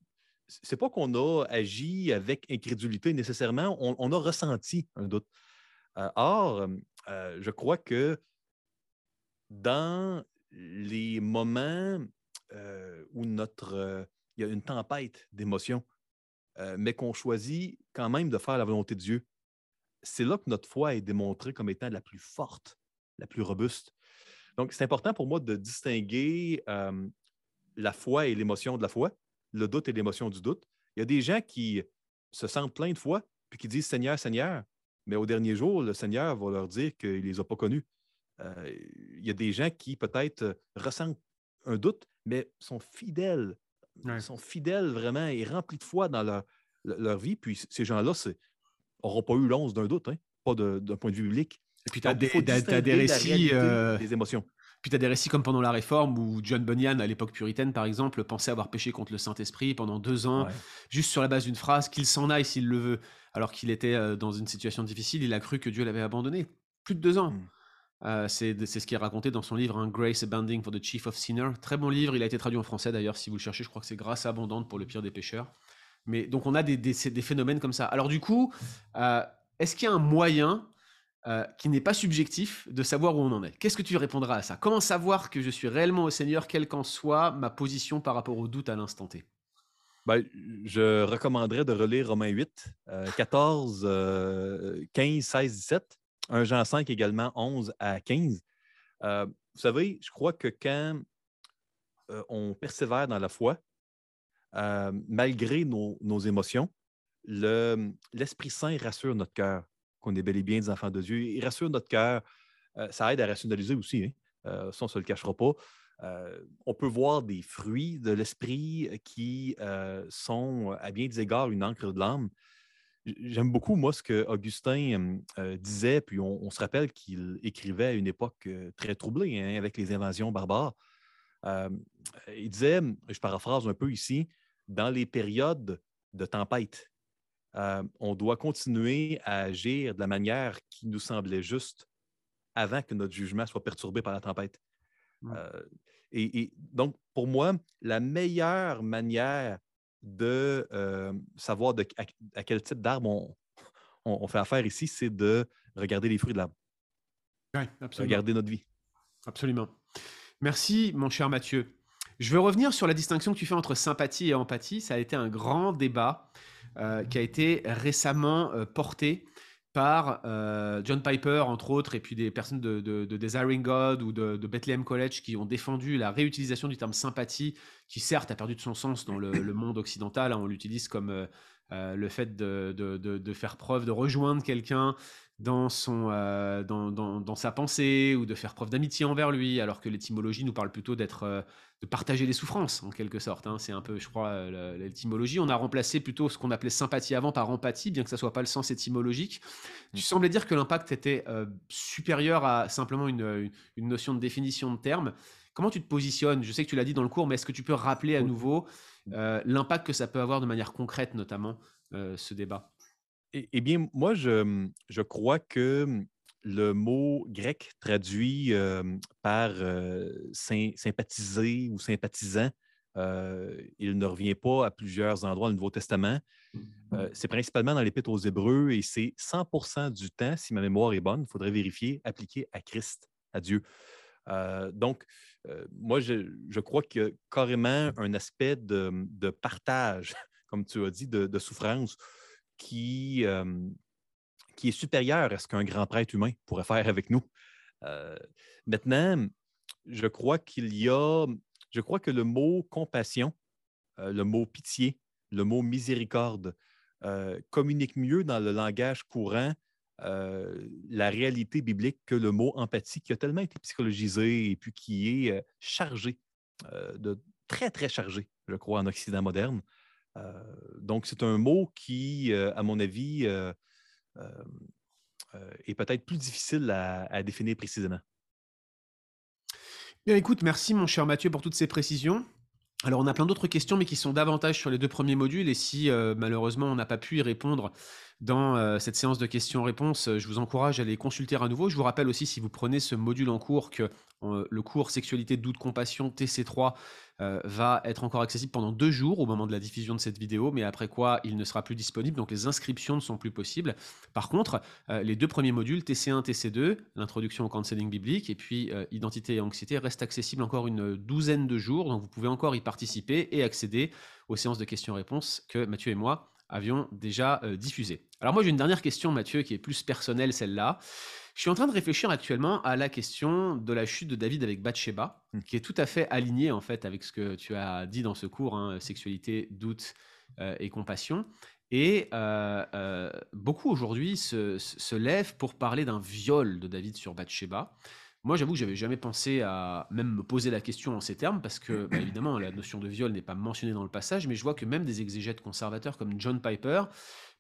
c'est pas qu'on a agi avec incrédulité nécessairement, on, a ressenti un doute. or, je crois que dans les moments où notre, il y a une tempête d'émotions, mais qu'on choisit quand même de faire la volonté de Dieu, c'est là que notre foi est démontrée comme étant la plus forte, la plus robuste. Donc, c'est important pour moi de distinguer la foi et l'émotion de la foi, le doute et l'émotion du doute. Il y a des gens qui se sentent plein de foi, puis qui disent Seigneur, Seigneur, mais au dernier jour, le Seigneur va leur dire qu'il ne les a pas connus. Euh, il y a des gens qui peut-être ressentent un doute, mais sont fidèles, sont fidèles vraiment et remplis de foi dans leur, leur vie. Puis ces gens-là n'auront pas eu l'once d'un doute, hein, pas d'un point de vue biblique. Et puis tu as, des récits. Euh, des émotions. Puis tu as des récits comme pendant la Réforme où John Bunyan, à l'époque puritaine par exemple, pensait avoir péché contre le Saint-Esprit pendant deux ans, juste sur la base d'une phrase qu'il s'en aille s'il le veut, alors qu'il était euh, dans une situation difficile, il a cru que Dieu l'avait abandonné. Plus de deux ans. Hmm. Euh, c'est ce qui est raconté dans son livre un Grace Abounding for the Chief of Sinners. Très bon livre, il a été traduit en français d'ailleurs, si vous le cherchez, je crois que c'est Grâce abondante pour le pire des pécheurs. Mais donc on a des, des, phénomènes comme ça. Alors du coup, euh, est-ce qu'il y a un moyen euh, qui n'est pas subjectif de savoir où on en est. Qu'est-ce que tu répondras à ça? Comment savoir que je suis réellement au Seigneur, quelle qu'en soit ma position par rapport au doute à l'instant T? Ben, je recommanderais de relire Romains 8, 14, 15, 16, 17, 1 Jean 5 également, 11 à 15. Euh, vous savez, je crois que quand euh, on persévère dans la foi, malgré nos, nos émotions, l'Esprit Saint rassure notre cœur qu'on est bel et bien des enfants de Dieu. Il rassure notre cœur. Euh, ça aide à rationaliser aussi. Hein. Euh, on ne se le cachera pas. Euh, on peut voir des fruits de l'esprit qui sont, à bien des égards, une encre de l'âme. J'aime beaucoup, moi, ce que Augustin disait, puis on, se rappelle qu'il écrivait à une époque très troublée hein, avec les invasions barbares. il disait, je paraphrase un peu ici, dans les périodes de tempête, euh, on doit continuer à agir de la manière qui nous semblait juste avant que notre jugement soit perturbé par la tempête. Mmh. Euh, et, donc, pour moi, la meilleure manière de euh, savoir à, quel type d'arbre on, fait affaire ici, c'est de regarder les fruits de l'arbre. Oui, absolument. Regarder notre vie. Absolument. Merci, mon cher Mathieu. Je veux revenir sur la distinction que tu fais entre sympathie et empathie. Ça a été un grand débat. Euh, qui a été récemment euh, porté par euh, John Piper, entre autres, et puis des personnes de, de, Desiring God ou de, Bethlehem College qui ont défendu la réutilisation du terme sympathie, qui certes a perdu de son sens dans le, monde occidental. Hein. on l'utilise comme le fait de, faire preuve, de rejoindre quelqu'un dans, son, dans, dans, sa pensée ou de faire preuve d'amitié envers lui, alors que l'étymologie nous parle plutôt d'être de partager les souffrances, en quelque sorte. Hein. C'est un peu, je crois, l'étymologie. On a remplacé plutôt ce qu'on appelait sympathie avant par empathie, bien que ça soit pas le sens étymologique. Tu mmh. semblais dire que l'impact était euh, supérieur à simplement une, une, notion de définition de terme. Comment tu te positionnes? Je sais que tu l'as dit dans le cours, mais est-ce que tu peux rappeler à nouveau euh, l'impact que ça peut avoir de manière concrète, notamment, euh, ce débat? Eh, bien, moi, je, crois que le mot grec traduit par sympathiser ou sympathisant, il ne revient pas à plusieurs endroits dans Nouveau Testament. Mmh. c'est principalement dans l'Épître aux Hébreux et c'est 100% du temps, si ma mémoire est bonne, il faudrait vérifier, appliqué à Christ, à Dieu. donc, moi, je, crois a carrément un aspect de, partage, comme tu as dit, de souffrance qui, qui est supérieur à ce qu'un grand prêtre humain pourrait faire avec nous. Euh, maintenant, je crois qu'il y a, je crois que le mot compassion, euh, le mot pitié, le mot miséricorde euh, communique mieux dans le langage courant la réalité biblique que le mot empathie, qui a tellement été psychologisé et puis qui est chargé, de, très, très chargé, je crois, en Occident moderne. Donc, c'est un mot qui, à mon avis, est peut-être plus difficile à, définir précisément. Bien, écoute, merci mon cher Mathieu pour toutes ces précisions. Alors, on a plein d'autres questions, mais qui sont davantage sur les deux premiers modules. Et si malheureusement on n'a pas pu y répondre dans cette séance de questions-réponses, je vous encourage à les consulter à nouveau. Je vous rappelle aussi, si vous prenez ce module en cours, que le cours Sexualité, doute, compassion, TC3, va être encore accessible pendant deux jours au moment de la diffusion de cette vidéo, mais après quoi il ne sera plus disponible, donc les inscriptions ne sont plus possibles. Par contre, les deux premiers modules, TC1, TC2, l'introduction au counseling biblique, et puis identité et anxiété, restent accessibles encore une douzaine de jours, donc vous pouvez encore y participer et accéder aux séances de questions-réponses que Mathieu et moi avions déjà diffusées. Alors moi j'ai une dernière question Mathieu qui est plus personnelle celle-là. Je suis en train de réfléchir actuellement à la question de la chute de David avec Bathsheba, mmh. qui est tout à fait alignée en fait avec ce que tu as dit dans ce cours, hein, sexualité, doute euh, et compassion. Et euh, euh, beaucoup aujourd'hui se, se, lèvent pour parler d'un viol de David sur Bathsheba. Moi, j'avoue que j'avais jamais pensé à même me poser la question en ces termes, parce que, bah, évidemment, la notion de viol n'est pas mentionnée dans le passage, mais je vois que même des exégètes conservateurs comme John Piper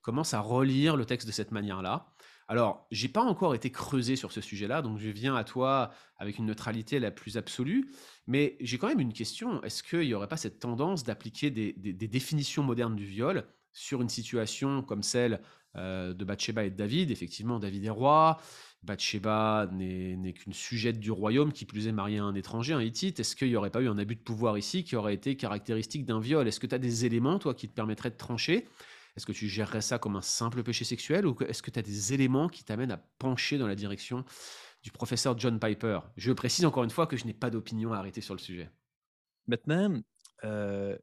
commencent à relire le texte de cette manière-là. Alors, j'ai pas encore été creusé sur ce sujet-là, donc je viens à toi avec une neutralité la plus absolue, mais j'ai quand même une question. Est-ce qu'il n'y aurait pas cette tendance d'appliquer des, définitions modernes du viol sur une situation comme celle euh, de Bathsheba et de David? Effectivement, David est roi, Bathsheba n'est qu'une sujette du royaume, qui plus est mariée à un étranger, un Hittite. Est-ce qu'il n'y aurait pas eu un abus de pouvoir ici qui aurait été caractéristique d'un viol? Est-ce que tu as des éléments, toi, qui te permettraient de trancher? Est-ce que tu gérerais ça comme un simple péché sexuel ou est-ce que tu as des éléments qui t'amènent à pencher dans la direction du professeur John Piper? Je précise encore une fois que je n'ai pas d'opinion à arrêter sur le sujet. Maintenant, euh,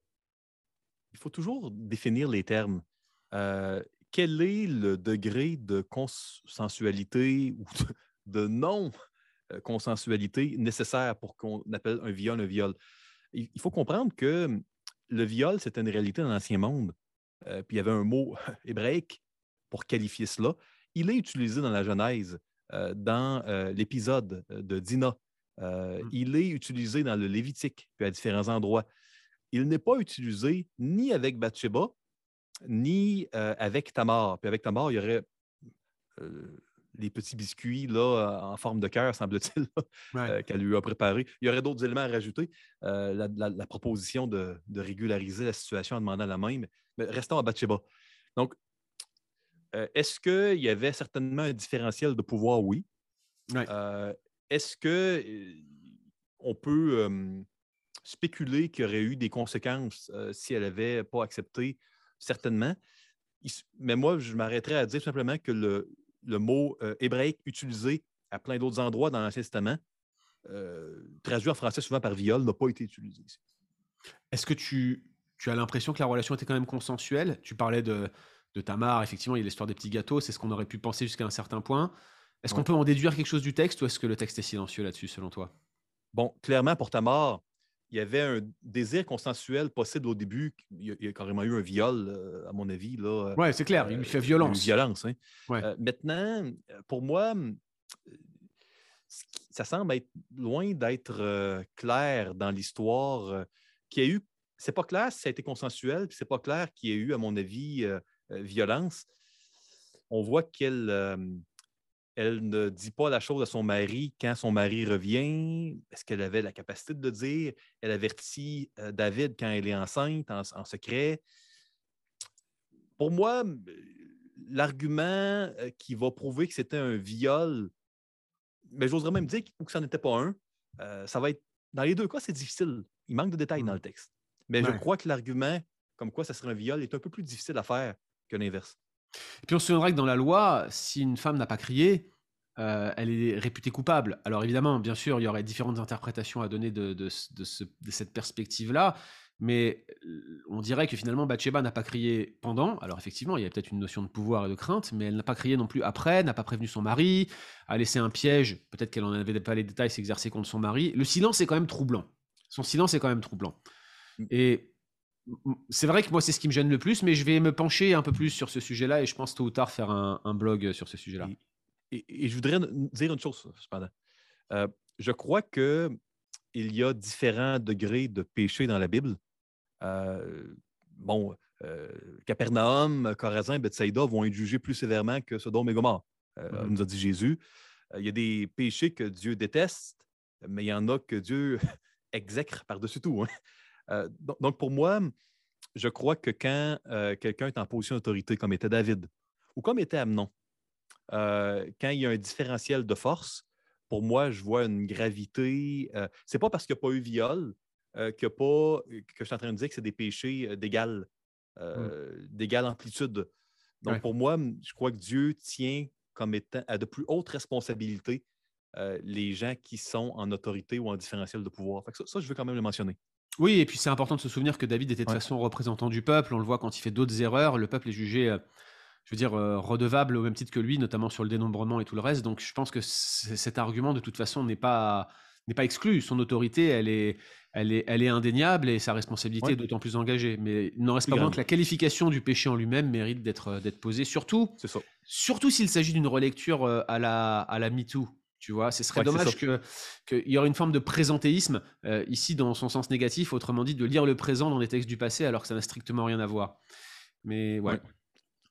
il faut toujours définir les termes. Euh, quel est le degré de consensualité ou de, non-consensualité nécessaire pour qu'on appelle un viol un viol? Il faut comprendre que le viol, c'est une réalité dans l'Ancien Monde. Euh, puis il y avait un mot hébraïque pour qualifier cela. Il est utilisé dans la Genèse, euh, dans euh, l'épisode de Dinah. Mmh. Il est utilisé dans le Lévitique, puis à différents endroits. Il n'est pas utilisé ni avec Bathsheba, ni avec Tamar. Puis avec Tamar, il y aurait les petits biscuits là, en forme de cœur, semble-t-il, qu'elle lui a préparé. Il y aurait d'autres éléments à rajouter. la, proposition de, de, régulariser la situation en demandant la même. Mais restons à Bathsheba. Donc, euh, est-ce qu'il y avait certainement un différentiel de pouvoir? Oui. Euh, est-ce que euh, on peut spéculer qu'il y aurait eu des conséquences si elle n'avait pas accepté? Certainement. Mais moi, je m'arrêterais à dire simplement que le, le mot hébraïque utilisé à plein d'autres endroits dans l'Ancien Testament, traduit en français souvent par viol, n'a pas été utilisé ici. Est-ce que tu tu as l'impression que la relation était quand même consensuelle? Tu parlais de, de Tamar, effectivement, il y a l'histoire des petits gâteaux, c'est ce qu'on aurait pu penser jusqu'à un certain point. Est-ce qu'on peut en déduire quelque chose du texte ou est-ce que le texte est silencieux là-dessus, selon toi? Bon, clairement, pour Tamar, il y avait un désir consensuel possible au début. Il y a, carrément eu un viol, euh, à mon avis. Oui, c'est clair, il lui fait violence. Une violence. Hein. Euh, maintenant, pour moi, ça semble être loin d'être euh, clair dans l'histoire qu'il y a eu c'est pas clair si ça a été consensuel, puis c'est pas clair qu'il y ait eu, à mon avis, euh, euh, violence. On voit qu'elle euh, elle ne dit pas la chose à son mari quand son mari revient? Est-ce qu'elle avait la capacité de le dire? Elle avertit David quand elle est enceinte en, secret? Pour moi, l'argument qui va prouver que c'était un viol, mais j'oserais même dire que ça n'était pas un, ça va être. Dans les deux cas, c'est difficile. Il manque de détails dans mmh. le texte. Mais je crois que l'argument comme quoi ça serait un viol est un peu plus difficile à faire que l'inverse. Et puis on se souviendra que dans la loi, si une femme n'a pas crié, euh, elle est réputée coupable. Alors évidemment, bien sûr, il y aurait différentes interprétations à donner de, de, cette perspective-là, mais euh, on dirait que finalement Bathsheba n'a pas crié pendant. Alors effectivement, il y a peut-être une notion de pouvoir et de crainte, mais elle n'a pas crié non plus après, n'a pas prévenu son mari, a laissé un piège, peut-être qu'elle n'en avait pas les détails, s'exercer contre son mari. Le silence est quand même troublant. Son silence est quand même troublant. Mmh. Et c'est vrai que moi, c'est ce qui me gêne le plus, mais je vais me pencher un peu plus sur ce sujet-là et je pense tôt ou tard faire un, blog sur ce sujet-là. Et, je voudrais dire une chose, cependant. Euh, je crois qu'il y a différents degrés de péché dans la Bible. Euh, bon, Capernaum, Corazin, Bethsaïda vont être jugés plus sévèrement que Sodome et Gomorre, mmh. nous a dit Jésus. Il y a des péchés que Dieu déteste, mais il y en a que Dieu exècre par-dessus tout. Hein. Donc, pour moi, je crois que quand quelqu'un est en position d'autorité, comme était David ou comme était Amnon, quand il y a un différentiel de force, pour moi, je vois une gravité. c'est pas parce qu'il n'y a pas eu viol que, pas, que je suis en train de dire que c'est des péchés d'égale, d'égale amplitude. Donc, pour moi, je crois que Dieu tient comme étant à de plus hautes responsabilités les gens qui sont en autorité ou en différentiel de pouvoir. ça, je veux quand même le mentionner. Oui, et puis c'est important de se souvenir que David était de façon représentant du peuple. On le voit quand il fait d'autres erreurs. Le peuple est jugé, je veux dire, redevable au même titre que lui, notamment sur le dénombrement et tout le reste. Donc je pense que cet argument, de toute façon, n'est pas, n'est pas exclu. Son autorité, elle est, elle est, elle est indéniable et sa responsabilité est d'autant plus engagée. Mais il n'en reste pas moins que la qualification du péché en lui-même mérite d'être, d'être posée, surtout, surtout s'il s'agit d'une relecture à la, à la MeToo. Tu vois, ce serait dommage qu'il y aurait une forme de présentéisme euh, ici dans son sens négatif, autrement dit de lire le présent dans des textes du passé alors que ça n'a strictement rien à voir. Mais ouais.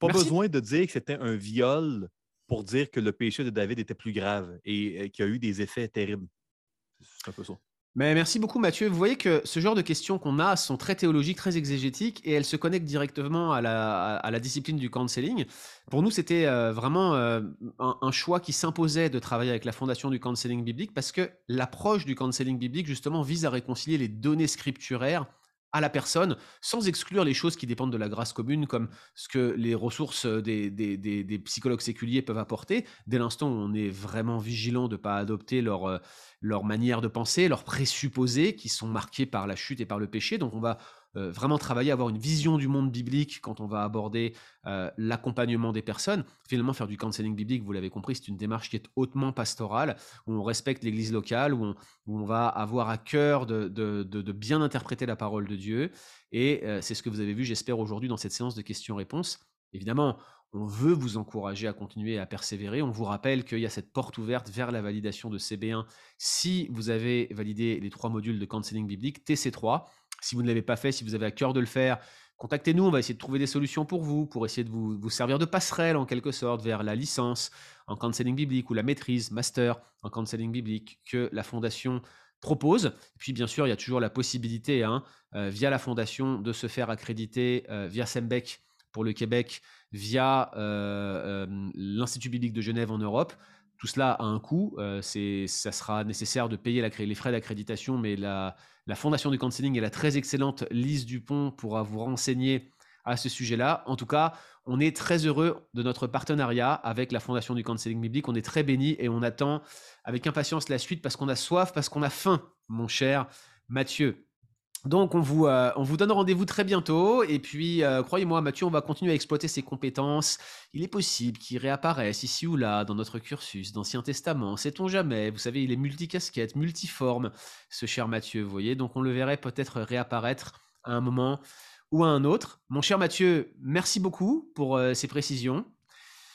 Pas besoin de dire que c'était un viol pour dire que le péché de David était plus grave et euh, qu'il y a eu des effets terribles. C'est un peu ça. Mais merci beaucoup Mathieu. Vous voyez que ce genre de questions qu'on a sont très théologiques, très exégétiques et elles se connectent directement à la, discipline du counseling. Pour nous, c'était euh, vraiment euh, un, choix qui s'imposait de travailler avec la fondation du counseling biblique parce que l'approche du counseling biblique justement vise à réconcilier les données scripturaires à la personne, sans exclure les choses qui dépendent de la grâce commune, comme ce que les ressources des, des, des, psychologues séculiers peuvent apporter, dès l'instant où on est vraiment vigilant de ne pas adopter leur, euh, leur manière de penser, leurs présupposés qui sont marqués par la chute et par le péché. Donc on va euh, vraiment travailler, avoir une vision du monde biblique quand on va aborder euh, l'accompagnement des personnes. Finalement, faire du counseling biblique, vous l'avez compris, c'est une démarche qui est hautement pastorale, où on respecte l'Église locale, où on, va avoir à cœur de, bien interpréter la parole de Dieu. Et euh, c'est ce que vous avez vu, j'espère, aujourd'hui dans cette séance de questions-réponses. Évidemment, on veut vous encourager à continuer à persévérer. On vous rappelle qu'il y a cette porte ouverte vers la validation de CB1 si vous avez validé les trois modules de counseling biblique TC3. Si vous ne l'avez pas fait, si vous avez à cœur de le faire, contactez-nous. On va essayer de trouver des solutions pour vous, pour essayer de vous, vous servir de passerelle en quelque sorte vers la licence en counseling biblique ou la maîtrise, master en counseling biblique que la Fondation propose. Et puis bien sûr, il y a toujours la possibilité, hein, euh, via la Fondation, de se faire accréditer euh, via SEMBEC pour le Québec via euh, l'Institut biblique de Genève en Europe. Tout cela a un coût. Ça sera nécessaire de payer les frais d'accréditation, mais la, Fondation du Counseling et la très excellente Lise Dupont pourra vous renseigner à ce sujet-là. En tout cas, on est très heureux de notre partenariat avec la Fondation du Counseling biblique. On est très bénis et on attend avec impatience la suite parce qu'on a soif, parce qu'on a faim, mon cher Mathieu. Donc on vous, euh, on vous donne rendez-vous très bientôt et puis euh, croyez-moi Mathieu, on va continuer à exploiter ses compétences. Il est possible qu'il réapparaisse ici ou là dans notre cursus d'Ancien Testament, sait-on jamais? Vous savez, il est multicasquette, multiforme, ce cher Mathieu, vous voyez. Donc on le verrait peut-être réapparaître à un moment ou à un autre. Mon cher Mathieu, merci beaucoup pour euh, ces précisions.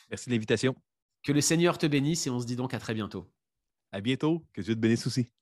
Merci de l'invitation. Que le Seigneur te bénisse et on se dit donc à très bientôt. À bientôt, que Dieu te bénisse aussi.